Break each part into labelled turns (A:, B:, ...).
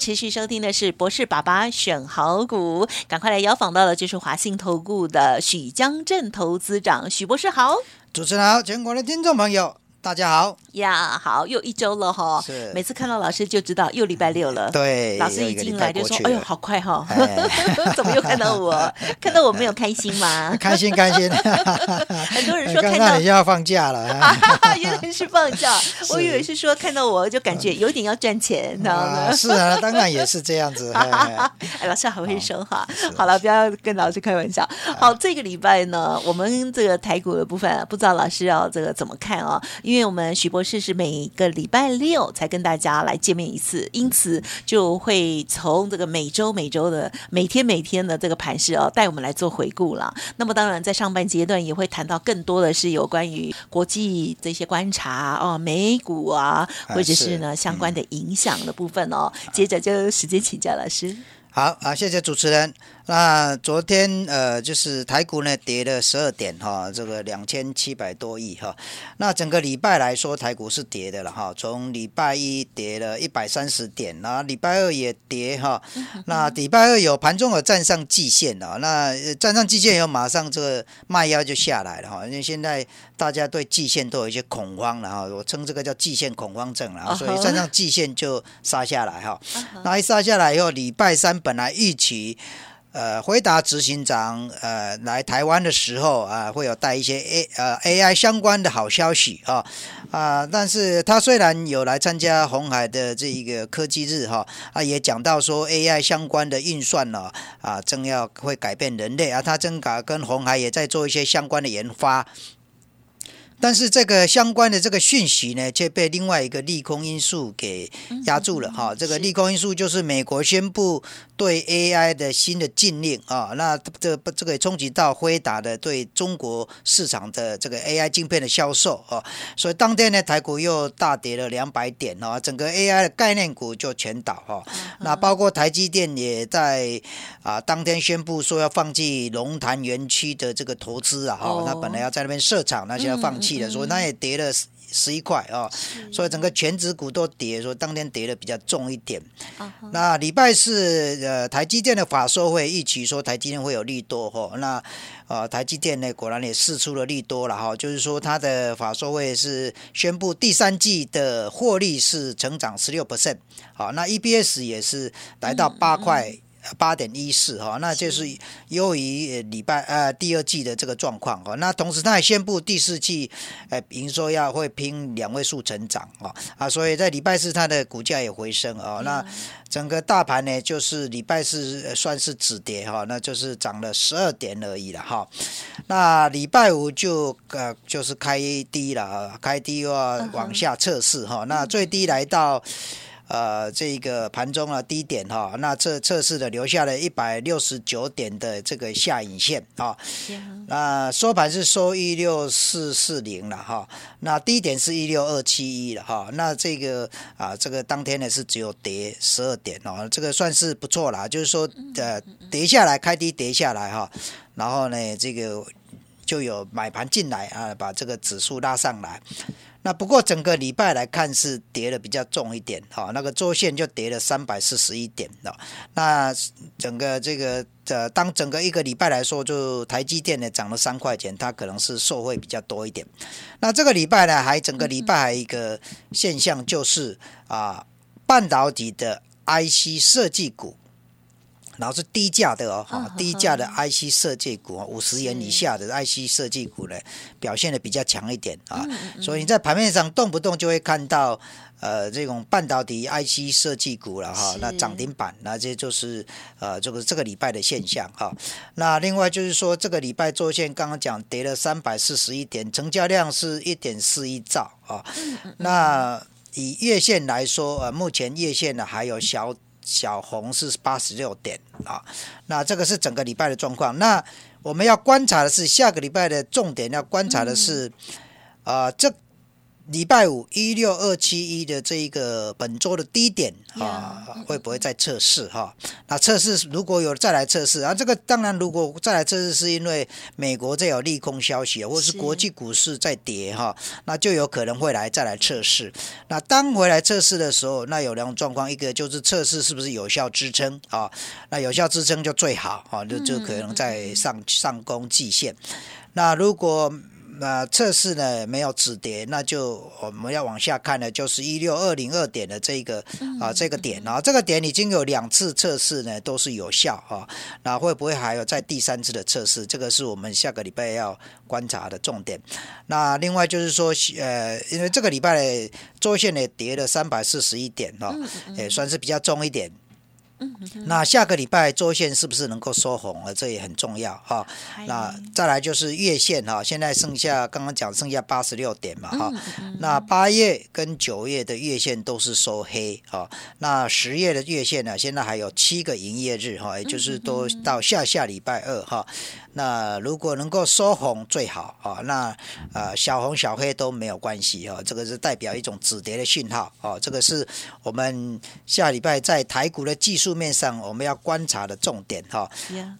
A: 持续收听的是博士爸爸选好股，赶快来邀访到的就是华信投顾的许江镇投资长许博士好，
B: 主持人好，全国的听众朋友。大家好
A: 呀，好，又一周了哈。
B: 是，
A: 每次看到老师就知道又礼拜六了。
B: 对，
A: 老师一进来就说：“哎呦，好快哈！怎么又看到我？看到我没有开心吗？
B: 开 心开心。
A: 很多人说看到
B: 你要放假了，
A: 原来是放假。我以为是说看到我就感觉有点要赚钱，知道吗？
B: 是啊，当然也是这样子。
A: 哎，老师好会说话。好了，不要跟老师开玩笑。好，这个礼拜呢，我们这个台股的部分，不知道老师要这个怎么看啊？因为我们许博士是每个礼拜六才跟大家来见面一次，因此就会从这个每周每周的每天每天的这个盘势哦，带我们来做回顾了。那么当然在上半阶段也会谈到更多的是有关于国际这些观察哦，美股啊，或者是呢相关的影响的部分哦。接着就时间请教老师。
B: 好啊，谢谢主持人。那昨天呃，就是台股呢跌了十二点哈，这个两千七百多亿哈。那整个礼拜来说，台股是跌的了哈。从礼拜一跌了一百三十点，然后礼拜二也跌哈。那礼拜二有盘中有站上季线了，那站上季线以后，马上这个卖压就下来了哈。因为现在大家对季线都有一些恐慌了哈，我称这个叫季线恐慌症了，所以站上季线就杀下来哈。那一杀下来以后，礼拜三本来预期。呃，回答执行长呃来台湾的时候啊，会有带一些 A 呃 AI 相关的好消息啊啊，但是他虽然有来参加红海的这一个科技日哈啊，也讲到说 AI 相关的运算呢啊，正要会改变人类啊，他正搞跟红海也在做一些相关的研发。但是这个相关的这个讯息呢，却被另外一个利空因素给压住了哈。这个利空因素就是美国宣布对 AI 的新的禁令啊，那这这个冲击到辉达的对中国市场的这个 AI 晶片的销售啊，所以当天呢，台股又大跌了两百点啊，整个 AI 的概念股就全倒哈。那包括台积电也在啊当天宣布说要放弃龙潭园区的这个投资啊，哈，那本来要在那边设厂，那现在放弃。所以它也跌了十十一块啊，所以整个全指股都跌，说当天跌的比较重一点。那礼拜四呃台积电的法说会预期说台积电会有利多哈，那呃台积电呢果然也试出了利多了哈，就是说它的法说会是宣布第三季的获利是成长十六 percent，好，那 EBS 也是来到八块。八点一四哈，那就是优于礼拜呃第二季的这个状况哈。那同时他也宣布第四季呃营收要会拼两位数成长啊啊，所以在礼拜四它的股价也回升啊。那整个大盘呢，就是礼拜四算是止跌哈，那就是涨了十二点而已了哈。那礼拜五就呃就是开低了，开低又要往下测试哈。那最低来到。呃，这个盘中啊低点哈，那测测试的留下了一百六十九点的这个下影线啊，那收盘是收一六四四零了哈，那低点是一六二七一了哈，那这个啊，这个当天呢是只有跌十二点哦，这个算是不错啦，就是说呃跌下来开低跌下来哈，然后呢这个就有买盘进来啊，把这个指数拉上来。那不过整个礼拜来看是跌的比较重一点，哈，那个周线就跌了三百四十一点的。那整个这个呃，当整个一个礼拜来说，就台积电呢涨了三块钱，它可能是受惠比较多一点。那这个礼拜呢，还整个礼拜还一个现象就是啊，半导体的 IC 设计股。然后是低价的哦，哈，低价的 IC 设计股啊，五十元以下的 IC 设计股呢，表现的比较强一点啊，所以你在盘面上动不动就会看到呃这种半导体 IC 设计股了哈，那涨停板，那这就是呃这个这个礼拜的现象哈。那另外就是说这个礼拜周线刚刚讲跌了三百四十一点，成交量是一点四一兆啊，那以月线来说，呃，目前月线呢还有小。小红是八十六点啊，那这个是整个礼拜的状况。那我们要观察的是下个礼拜的重点，要观察的是啊这。礼拜五一六二七一的这一个本周的低点啊，会不会再测试哈？那测试如果有再来测试啊，这个当然如果再来测试，是因为美国再有利空消息，或者是国际股市在跌哈，那就有可能会来再来测试。那当回来测试的时候，那有两种状况，一个就是测试是不是有效支撑啊？那有效支撑就最好啊，就就可能在上上攻季线。那如果那测试呢没有止跌，那就我们要往下看呢，就是一六二零二点的这个啊这个点啊，这个点已经有两次测试呢都是有效啊，那会不会还有在第三次的测试？这个是我们下个礼拜要观察的重点。那另外就是说，呃，因为这个礼拜周线呢跌了三百四十一点哈，也算是比较重一点。那下个礼拜周线是不是能够收红了？这也很重要哈。那再来就是月线哈，现在剩下刚刚讲剩下八十六点嘛哈。那八月跟九月的月线都是收黑哈。那十月的月线呢，现在还有七个营业日哈，也就是都到下下礼拜二哈。那如果能够收红最好啊，那呃小红小黑都没有关系啊，这个是代表一种止跌的信号啊，这个是我们下礼拜在台股的技术面上我们要观察的重点哈。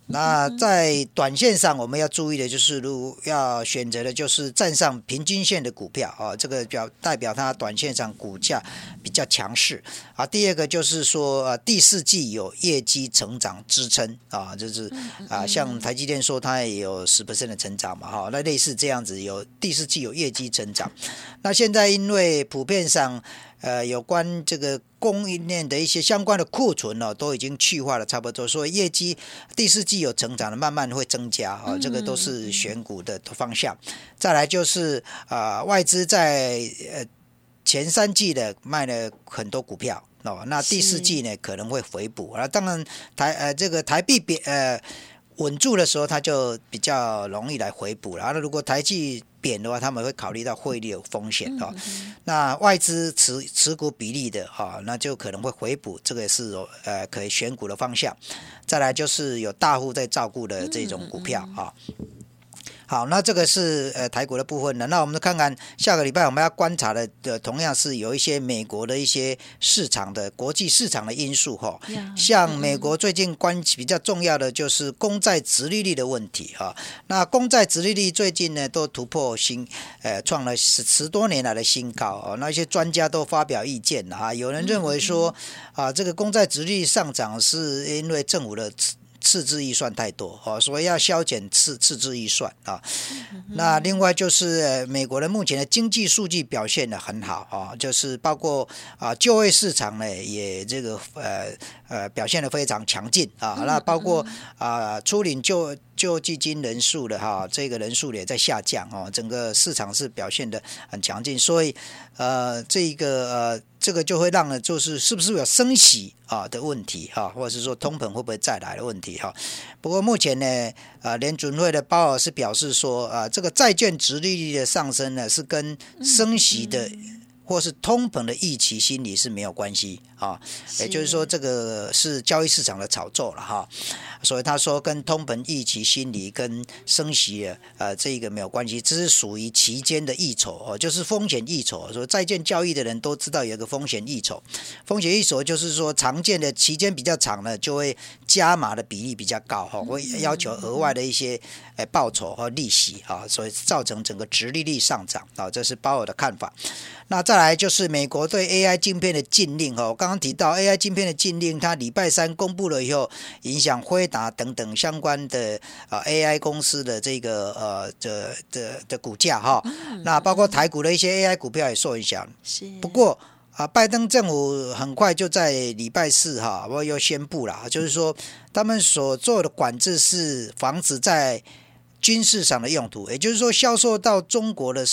B: 那在短线上我们要注意的就是，如要选择的就是站上平均线的股票啊，这个表代表它短线上股价比较强势啊。第二个就是说呃第四季有业绩成长支撑啊，就是啊像台积电说。它也有十 percent 的成长嘛，哈，那类似这样子，有第四季有业绩成长。那现在因为普遍上，呃，有关这个供应链的一些相关的库存呢，都已经去化了差不多，所以业绩第四季有成长的，慢慢会增加啊，这个都是选股的方向。再来就是啊，外资在呃前三季的卖了很多股票哦，那第四季呢可能会回补啊。当然台呃这个台币贬呃。稳住的时候，它就比较容易来回补了。那如果台积贬的话，他们会考虑到汇率有风险啊。那外资持持股比例的哈，那就可能会回补，这个是呃可以选股的方向。再来就是有大户在照顾的这种股票啊。好，那这个是呃台股的部分了。那我们看看下个礼拜我们要观察的，的同样是有一些美国的一些市场的国际市场的因素哈。像美国最近关比较重要的就是公债殖利率的问题哈。那公债殖利率最近呢都突破新呃创了十十多年来的新高哦。那一些专家都发表意见了啊，有人认为说啊这个公债殖利率上涨是因为政府的。赤字预算太多哦，所以要削减赤赤字预算啊。那另外就是美国的目前的经济数据表现的很好啊，就是包括啊就业市场呢也这个呃呃表现的非常强劲啊。那包括啊出领就就基金人数的哈，这个人数也在下降哦，整个市场是表现的很强劲，所以呃这个呃。这个就会让呢，就是是不是有升息啊的问题哈，或者是说通膨会不会再来的问题哈。不过目前呢，啊联准会的鲍尔是表示说啊，这个债券值利率的上升呢，是跟升息的。或是通膨的预期心理是没有关系啊，也就是说这个是交易市场的炒作了哈，所以他说跟通膨预期心理跟升息呃这一个没有关系，这是属于期间的溢酬哦，就是风险溢酬。说债券交易的人都知道有一个风险溢酬，风险溢酬就是说常见的期间比较长呢就会加码的比例比较高哈，会要求额外的一些诶报酬和利息啊，所以造成整个直利率上涨啊，这是鲍尔的看法。那再来就是美国对 AI 晶片的禁令哈，我刚刚提到 AI 晶片的禁令，它礼拜三公布了以后，影响辉达等等相关的啊 AI 公司的这个呃的的的股价哈。那包括台股的一些 AI 股票也受影响。是。不过啊，拜登政府很快就在礼拜四哈，我又宣布了，就是说他们所做的管制是防止在军事上的用途，也就是说销售到中国的。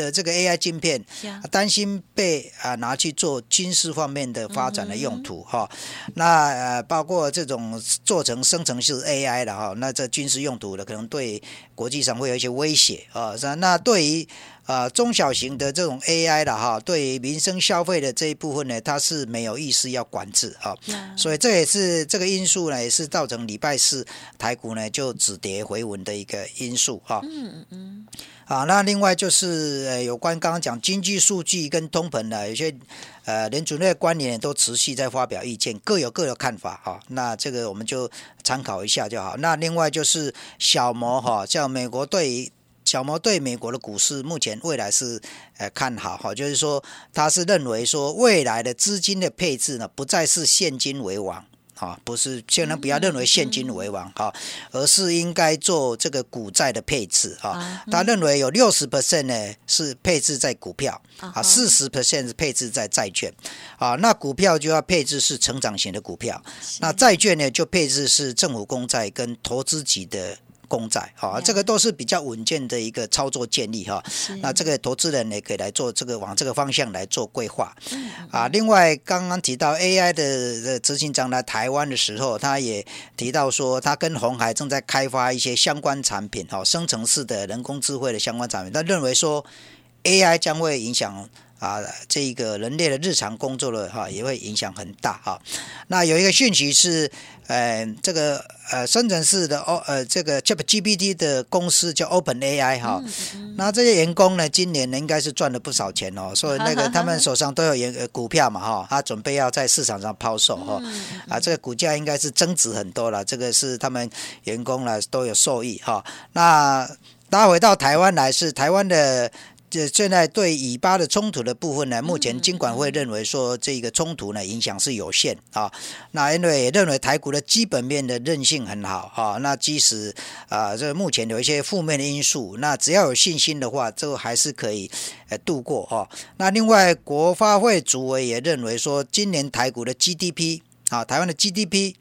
B: 的这个 AI 镜片，担心被啊拿去做军事方面的发展的用途哈。那呃，包括这种做成生成式 AI 的哈，那这军事用途的可能对国际上会有一些威胁啊。那对于啊，中小型的这种 AI 的哈，对民生消费的这一部分呢，它是没有意思要管制啊，所以这也是这个因素呢，也是造成礼拜四台股呢就止跌回稳的一个因素哈。嗯嗯嗯。啊，那另外就是呃，有关刚刚讲经济数据跟通膨的，有些呃联储内官员都持续在发表意见，各有各的看法哈。那这个我们就参考一下就好。那另外就是小摩哈，像美国对于。小毛对美国的股市目前未来是呃看好哈，就是说他是认为说未来的资金的配置呢，不再是现金为王啊，不是千万不要认为现金为王哈，而是应该做这个股债的配置哈。他认为有六十 percent 呢是配置在股票啊，四十 percent 是配置在债券啊。那股票就要配置是成长型的股票，那债券呢就配置是政府公债跟投资级的。公债，哈，这个都是比较稳健的一个操作建议，哈。那这个投资人也可以来做这个往这个方向来做规划，啊。另外，刚刚提到 AI 的执行长来台湾的时候，他也提到说，他跟红海正在开发一些相关产品，哈，生成式的人工智慧的相关产品。他认为说，AI 将会影响。啊，这个人类的日常工作的哈，也会影响很大哈。那有一个讯息是，呃，这个呃，深圳市的哦，呃，这个 ChatGPT 的公司叫 OpenAI 哈。那这些员工呢，今年呢应该是赚了不少钱哦，所以那个 他们手上都有员股票嘛哈，他准备要在市场上抛售哈。啊，这个股价应该是增值很多了，这个是他们员工呢都有受益哈。那大家回到台湾来，是台湾的。这现在对以巴的冲突的部分呢，目前金管会认为说这个冲突呢影响是有限啊。那因为认为台股的基本面的韧性很好啊。那即使啊这目前有一些负面的因素，那只要有信心的话，这个还是可以呃度过哈。那另外国发会主委也认为说，今年台股的 GDP 啊，台湾的 GDP。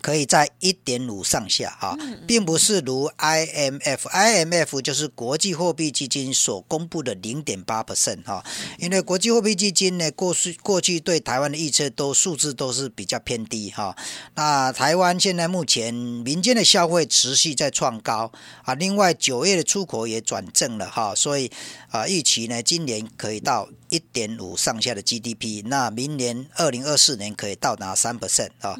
B: 可以在一点五上下哈，并不是如 IMF，IMF 就是国际货币基金所公布的零点八 percent 哈，因为国际货币基金呢过去过去对台湾的预测都数字都是比较偏低哈。那台湾现在目前民间的消费持续在创高啊，另外九月的出口也转正了哈，所以啊预期呢今年可以到一点五上下的 GDP，那明年二零二四年可以到达三 percent 啊，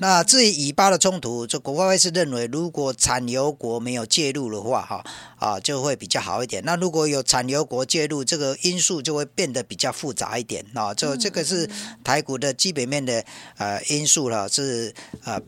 B: 那。至于以巴的冲突，这国外会是认为，如果产油国没有介入的话，哈啊就会比较好一点。那如果有产油国介入，这个因素就会变得比较复杂一点啊。这这个是台股的基本面的呃因素了，是呃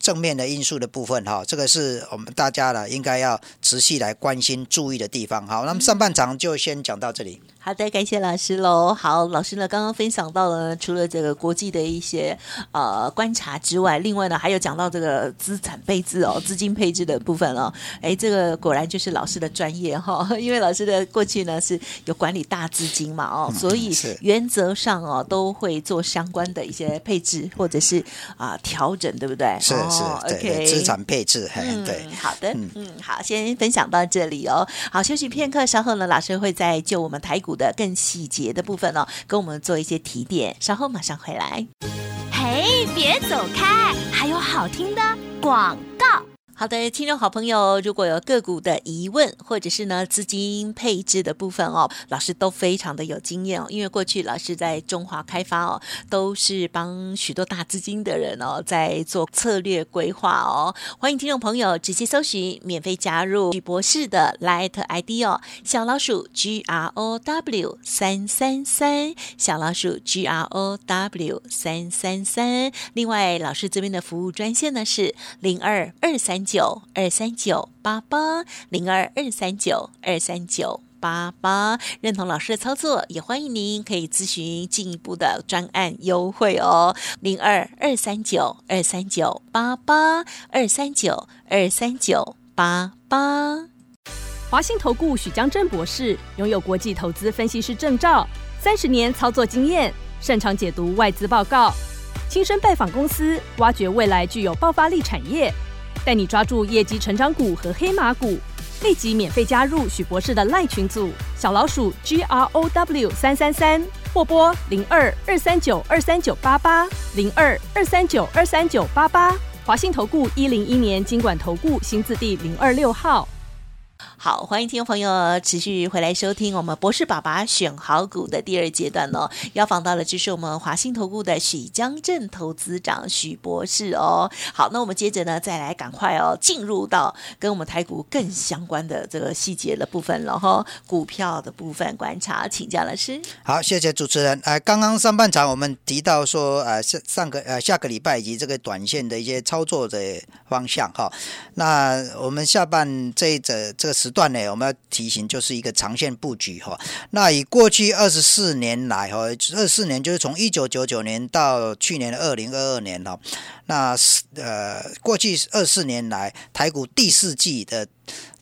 B: 正面的因素的部分哈。这个是我们大家呢应该要持续来关心注意的地方。好，那么上半场就先讲到这里。
A: 好的，感谢老师喽。好，老师呢刚刚分享到了，除了这个国际的一些呃观察之外，另外呢还有讲到这个资产配置哦，资金配置的部分哦。哎，这个果然就是老师的专业哈，因为老师的过去呢是有管理大资金嘛哦，所以原则上哦都会做相关的一些配置或者是啊调整，对不对？
B: 是是，OK，资产配置，嗯，对，
A: 好的，嗯，好，先分享到这里哦。好，休息片刻，稍后呢老师会再就我们台股。的更细节的部分哦，跟我们做一些提点，稍后马上回来。嘿，别走开，还有好听的广。好的，听众好朋友，如果有个股的疑问，或者是呢资金配置的部分哦，老师都非常的有经验哦。因为过去老师在中华开发哦，都是帮许多大资金的人哦在做策略规划哦。欢迎听众朋友直接搜寻免费加入许博士的 Light ID 哦，小老鼠 G R O W 三三三，小老鼠 G R O W 三三三。另外，老师这边的服务专线呢是零二二三。九二三九八八零二二三九二三九八八，认同老师的操作，也欢迎您可以咨询进一步的专案优惠哦。零二二三九二三九八八二三九二三九八八。
C: 华信投顾许江正博士拥有国际投资分析师证照，三十年操作经验，擅长解读外资报告，亲身拜访公司，挖掘未来具有爆发力产业。带你抓住业绩成长股和黑马股，立即免费加入许博士的赖群组，小老鼠 G R O W 三三三，或拨零二二三九二三九八八零二二三九二三九八八。华信投顾一零一年经管投顾新字第零二六号。
A: 好，欢迎听众朋友持续回来收听我们博士爸爸选好股的第二阶段哦。要访到的就是我们华信投顾的许江镇投资长许博士哦。好，那我们接着呢，再来赶快哦，进入到跟我们台股更相关的这个细节的部分了哈。股票的部分观察，请教老师。
B: 好，谢谢主持人。哎，刚刚上半场我们提到说，呃，上上个呃下个礼拜以及这个短线的一些操作的方向哈。那我们下半这一则这个时时段呢，我们要提醒就是一个长线布局哈。那以过去二十四年来哈，二四年就是从一九九九年到去年的二零二二年哈。那是呃，过去二四年来台股第四季的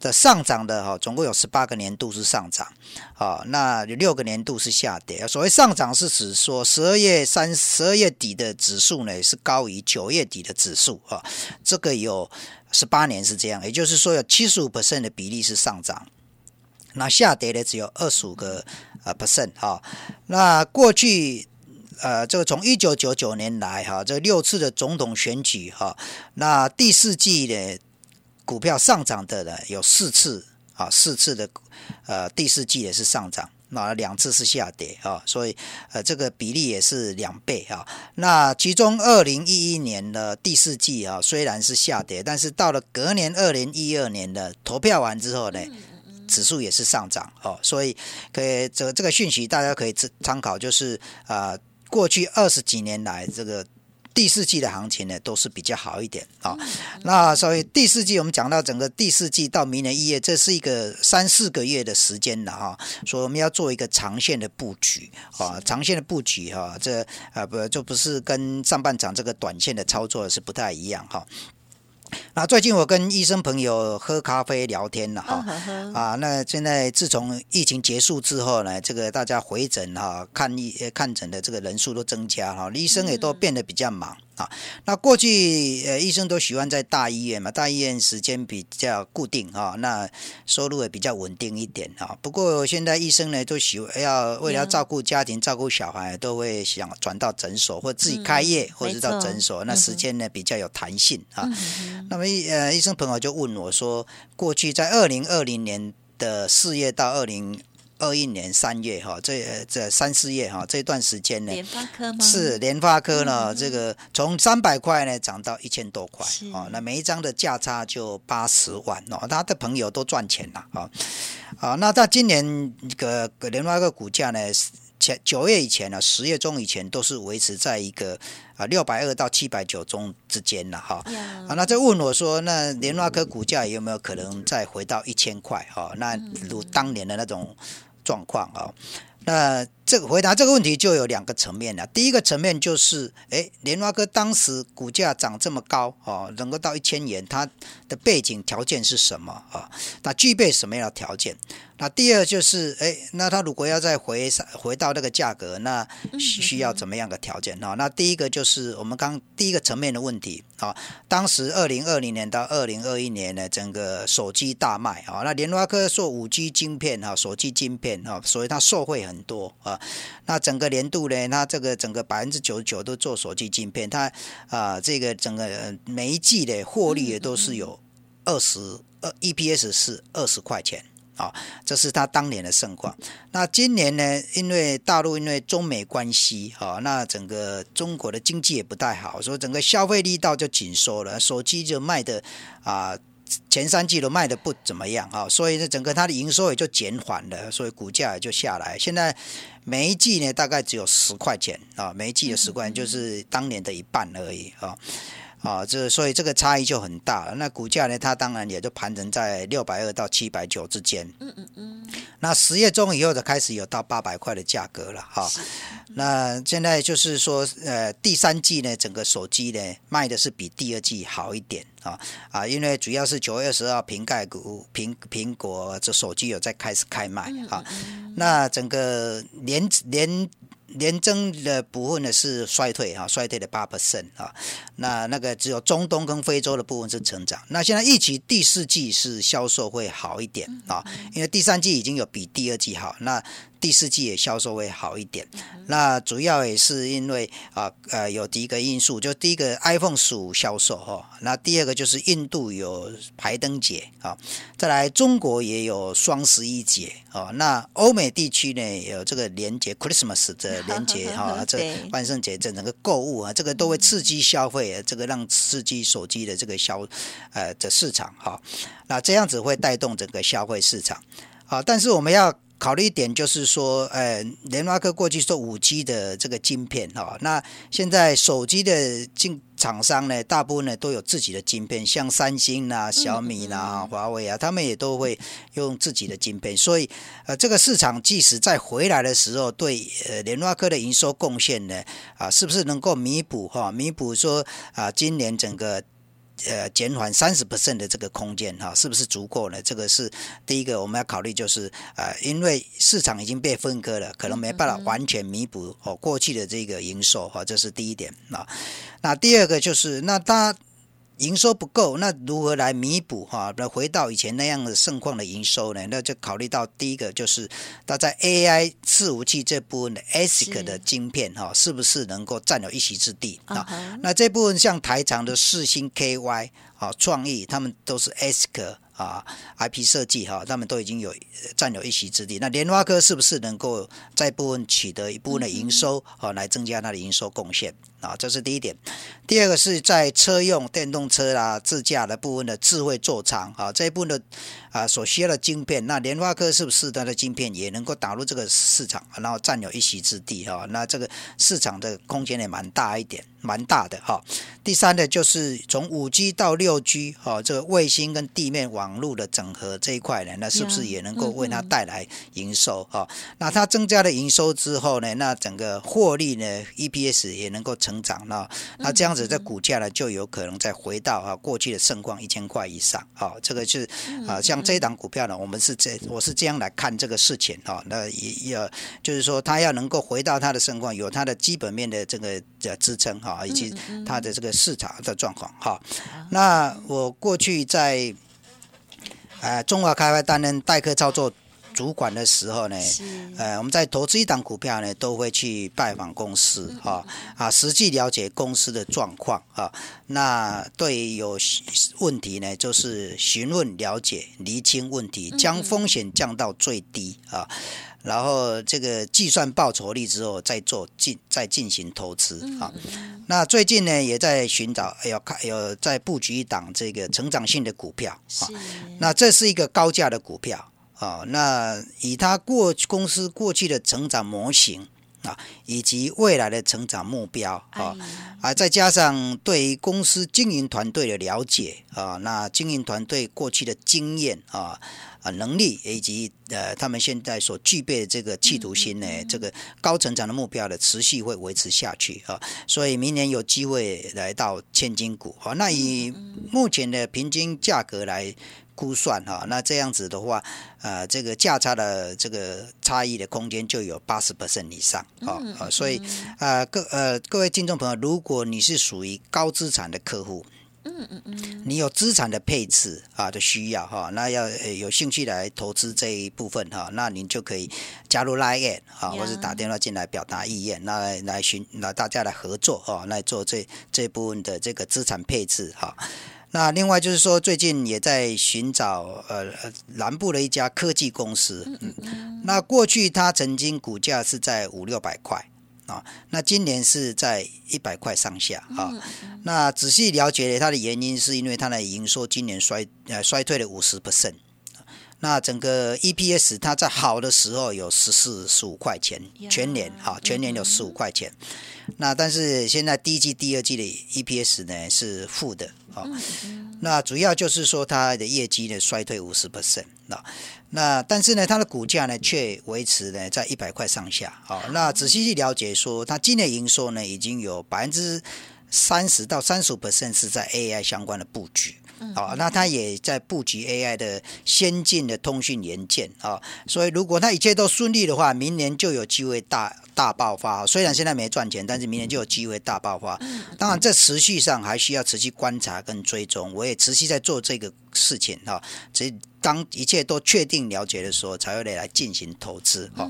B: 的上涨的哈，总共有十八个年度是上涨，啊，那有六个年度是下跌。所谓上涨是指说十二月三十二月底的指数呢是高于九月底的指数啊，这个有十八年是这样，也就是说有七十五 percent 的比例是上涨，那下跌的只有二十五个呃 percent 啊，那过去。呃，这个从一九九九年来哈，这六次的总统选举哈，那第四季的股票上涨的呢有四次啊，四次的呃第四季也是上涨，那两次是下跌啊，所以呃这个比例也是两倍啊。那其中二零一一年的第四季啊，虽然是下跌，但是到了隔年二零一二年的投票完之后呢，指数也是上涨哦，所以可以这这个讯息大家可以参参考，就是啊。过去二十几年来，这个第四季的行情呢，都是比较好一点啊。那所以第四季，我们讲到整个第四季到明年一月，这是一个三四个月的时间了哈。所以我们要做一个长线的布局啊，长线的布局哈，这啊不就不是跟上半场这个短线的操作是不太一样哈。那最近我跟医生朋友喝咖啡聊天了哈，啊，那现在自从疫情结束之后呢，这个大家回诊哈，看医看诊的这个人数都增加哈，医生也都变得比较忙。啊，那过去呃医生都喜欢在大医院嘛，大医院时间比较固定哈，那收入也比较稳定一点啊。不过现在医生呢都喜要为了要照顾家庭、照顾小孩，都会想转到诊所或自己开业，或者是到诊所，那时间呢比较有弹性啊。那么呃医生朋友就问我说，过去在二零二零年的四月到二零。二一年三月哈，这这三四月哈，这段时间呢，
A: 联发科吗？
B: 是联发科呢，这个从三百块呢涨到一千多块哦，那每一张的价差就八十万哦，他的朋友都赚钱了啊啊，那他今年个联发科股价呢？前九月以前呢，十月中以前都是维持在一个啊六百二到七百九中之间了哈。啊，那就问我说，那联发科股价有没有可能再回到一千块？哈，那如当年的那种状况啊？那这个回答这个问题就有两个层面了。第一个层面就是，哎，莲花哥当时股价涨这么高哦，能够到一千元，它的背景条件是什么啊？它具备什么样的条件？那第二就是，哎，那它如果要再回回到那个价格，那需要怎么样的条件啊？那第一个就是我们刚第一个层面的问题啊。当时二零二零年到二零二一年呢，整个手机大卖啊，那联发科做五 G 晶片哈，手机晶片哈，所以它受惠很多啊。那整个年度呢，它这个整个百分之九十九都做手机晶片，它啊，这个整个每一季的获利也都是有二十二 EPS 是二十块钱。啊，这是他当年的盛况。那今年呢？因为大陆因为中美关系，哈，那整个中国的经济也不太好，所以整个消费力道就紧缩了，手机就卖的啊，前三季都卖的不怎么样啊，所以呢，整个它的营收也就减缓了，所以股价也就下来。现在每一季呢，大概只有十块钱啊，每一季的十块钱就是当年的一半而已啊。啊，这所以这个差异就很大了。那股价呢，它当然也就盘整在六百二到七百九之间。嗯嗯嗯。那十月中以后的开始有到八百块的价格了哈。那现在就是说，呃，第三季呢，整个手机呢卖的是比第二季好一点啊啊，因为主要是九月二十二瓶盖股苹苹果这手机有在开始开卖啊。那整个连连。年增的部分呢是衰退哈，衰退的八 percent 啊。那那个只有中东跟非洲的部分是成长。那现在预期第四季是销售会好一点啊，因为第三季已经有比第二季好。那第四季也销售会好一点，那主要也是因为啊呃有第一个因素，就第一个 iPhone 十五销售哈，那第二个就是印度有排灯节啊，再来中国也有双十一节啊，那欧美地区呢有这个连节 Christmas 的连节 哈，这万圣节这整个购物啊，这个都会刺激消费，这个让刺激手机的这个销呃的市场哈，那这样子会带动整个消费市场。啊，但是我们要。考虑一点就是说，呃，联发科过去做五 G 的这个晶片哈，那现在手机的晶厂商呢，大部分呢都有自己的晶片，像三星啊、小米啦、华为啊，他们也都会用自己的晶片，所以呃，这个市场即使再回来的时候，对呃联发科的营收贡献呢，啊，是不是能够弥补哈？弥补说啊，今年整个。呃，减缓三十 percent 的这个空间哈，是不是足够呢？这个是第一个我们要考虑，就是呃，因为市场已经被分割了，可能没办法完全弥补哦过去的这个营收哈，这是第一点啊。那第二个就是那它。营收不够，那如何来弥补哈？那回到以前那样的盛况的营收呢？那就考虑到第一个就是它在 AI 伺服器这部分的 ASIC 的晶片哈，是不是能够占有一席之地啊？那这部分像台厂的四星 KY 啊、创意，他们都是 ASIC。啊，IP 设计哈，他们都已经有占有一席之地。那联发科是不是能够在部分取得一部分的营收，啊，来增加它的营收贡献？啊，这是第一点。第二个是在车用电动车啦、自驾的部分的智慧座舱啊，这一部分的啊所需要的晶片，那联发科是不是它的晶片也能够打入这个市场，然后占有一席之地？哈，那这个市场的空间也蛮大一点。蛮大的哈，第三呢，就是从五 G 到六 G 哈，这个卫星跟地面网络的整合这一块呢，那是不是也能够为它带来营收哈？那它增加了营收之后呢，那整个获利呢，EPS 也能够成长了那这样子的股价呢，就有可能再回到啊过去的盛况一千块以上啊。这个是啊，像这一档股票呢，我们是这我是这样来看这个事情哈。那也也就是说，它要能够回到它的盛况，有它的基本面的这个的支撑哈。啊，以及它的这个市场的状况哈。那我过去在呃中华开发担任代客操作主管的时候呢，呃，我们在投资一档股票呢，都会去拜访公司哈啊，实际了解公司的状况啊。那对有问题呢，就是询问了解，厘清问题，将风险降到最低啊。然后这个计算报酬率之后，再做进再进行投资啊。那最近呢，也在寻找，要看有在布局一档这个成长性的股票啊。那这是一个高价的股票啊。那以它过公司过去的成长模型啊，以及未来的成长目标啊，啊，再加上对于公司经营团队的了解啊，那经营团队过去的经验啊。啊，能力以及呃，他们现在所具备的这个企图心呢，这个高成长的目标的持续会维持下去啊，所以明年有机会来到千金股啊。那以目前的平均价格来估算哈，那这样子的话，呃，这个价差的这个差异的空间就有八十 percent 以上啊啊，所以啊各呃各位听众朋友，如果你是属于高资产的客户。嗯嗯嗯，你有资产的配置啊的需要哈，那要有兴趣来投资这一部分哈，那您就可以加入 Line 啊，或者打电话进来表达意愿，那来寻那大家来合作哈，来做这这部分的这个资产配置哈。那另外就是说，最近也在寻找呃南部的一家科技公司，嗯，那过去它曾经股价是在五六百块。啊，那今年是在一百块上下啊。那仔细了解它的原因，是因为它的营收今年衰呃衰退了五十 percent。那整个 EPS 它在好的时候有十四十五块钱，全年哈全年有十五块钱。那但是现在第一季、第二季的 EPS 呢是负的啊。那主要就是说它的业绩呢衰退五十 percent 那。那但是呢，它的股价呢却维持呢在一百块上下。好，那仔细去了解说，它今年营收呢已经有百分之三十到三十五 percent 是在 AI 相关的布局。哦，那它也在布局 AI 的先进的通讯元件啊，所以如果它一切都顺利的话，明年就有机会大大爆发。虽然现在没赚钱，但是明年就有机会大爆发。当然，这持续上还需要持续观察跟追踪，我也持续在做这个事情哈。这当一切都确定了解的时候，才会来进行投资哈。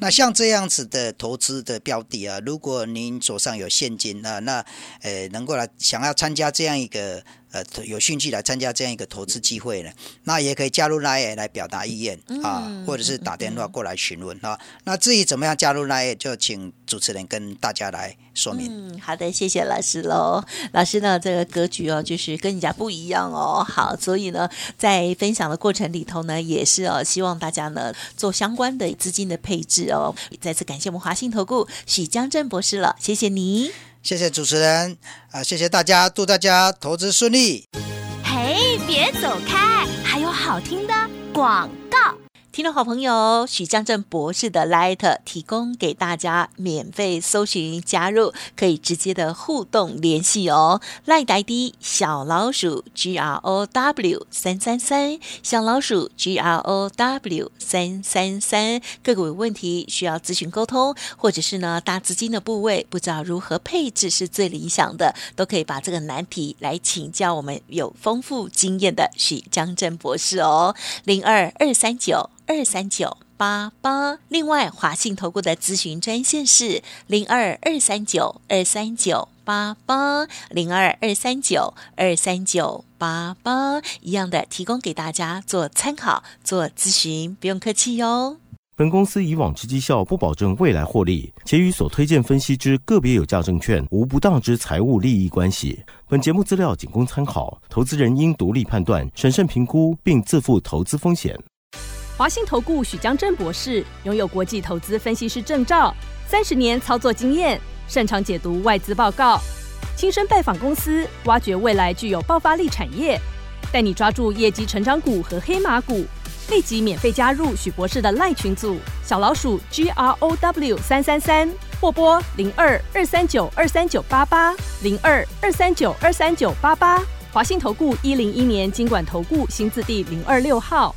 B: 那像这样子的投资的标的啊，如果您手上有现金啊，那呃能够来想要参加这样一个。呃，有兴趣来参加这样一个投资机会呢，那也可以加入 Line 来表达意愿啊，或者是打电话过来询问啊。那至于怎么样加入 Line，就请主持人跟大家来说明。
A: 嗯，好的，谢谢老师喽。老师呢，这个格局哦，就是跟人家不一样哦。好，所以呢，在分享的过程里头呢，也是哦，希望大家呢做相关的资金的配置哦。再次感谢我们华信投顾许江正博士了，谢谢你。
B: 谢谢主持人啊！谢谢大家，祝大家投资顺利。
C: 嘿，别走开，还有好听的广告。
A: 听众好朋友许江正博士的 Light 提供给大家免费搜寻加入，可以直接的互动联系哦。Light ID 小老鼠 G R O W 三三三，小老鼠 G R O W 三三三。个股有问题需要咨询沟通，或者是呢大资金的部位不知道如何配置是最理想的，都可以把这个难题来请教我们有丰富经验的许江正博士哦。零二二三九。二三九八八，另外华信投顾的咨询专线是零二二三九二三九八八零二二三九二三九八八，一样的提供给大家做参考、做咨询，不用客气哟。
D: 本公司以往之绩效不保证未来获利，且与所推荐分析之个别有价证券无不当之财务利益关系。本节目资料仅供参考，投资人应独立判断、审慎评估，并自负投资风险。
C: 华信投顾许江正博士拥有国际投资分析师证照，三十年操作经验，擅长解读外资报告，亲身拜访公司，挖掘未来具有爆发力产业，带你抓住业绩成长股和黑马股。立即免费加入许博士的赖群组，小老鼠 G R O W 三三三，或拨零二二三九二三九八八零二二三九二三九八八。华信投顾一零一年经管投顾新字第零二六号。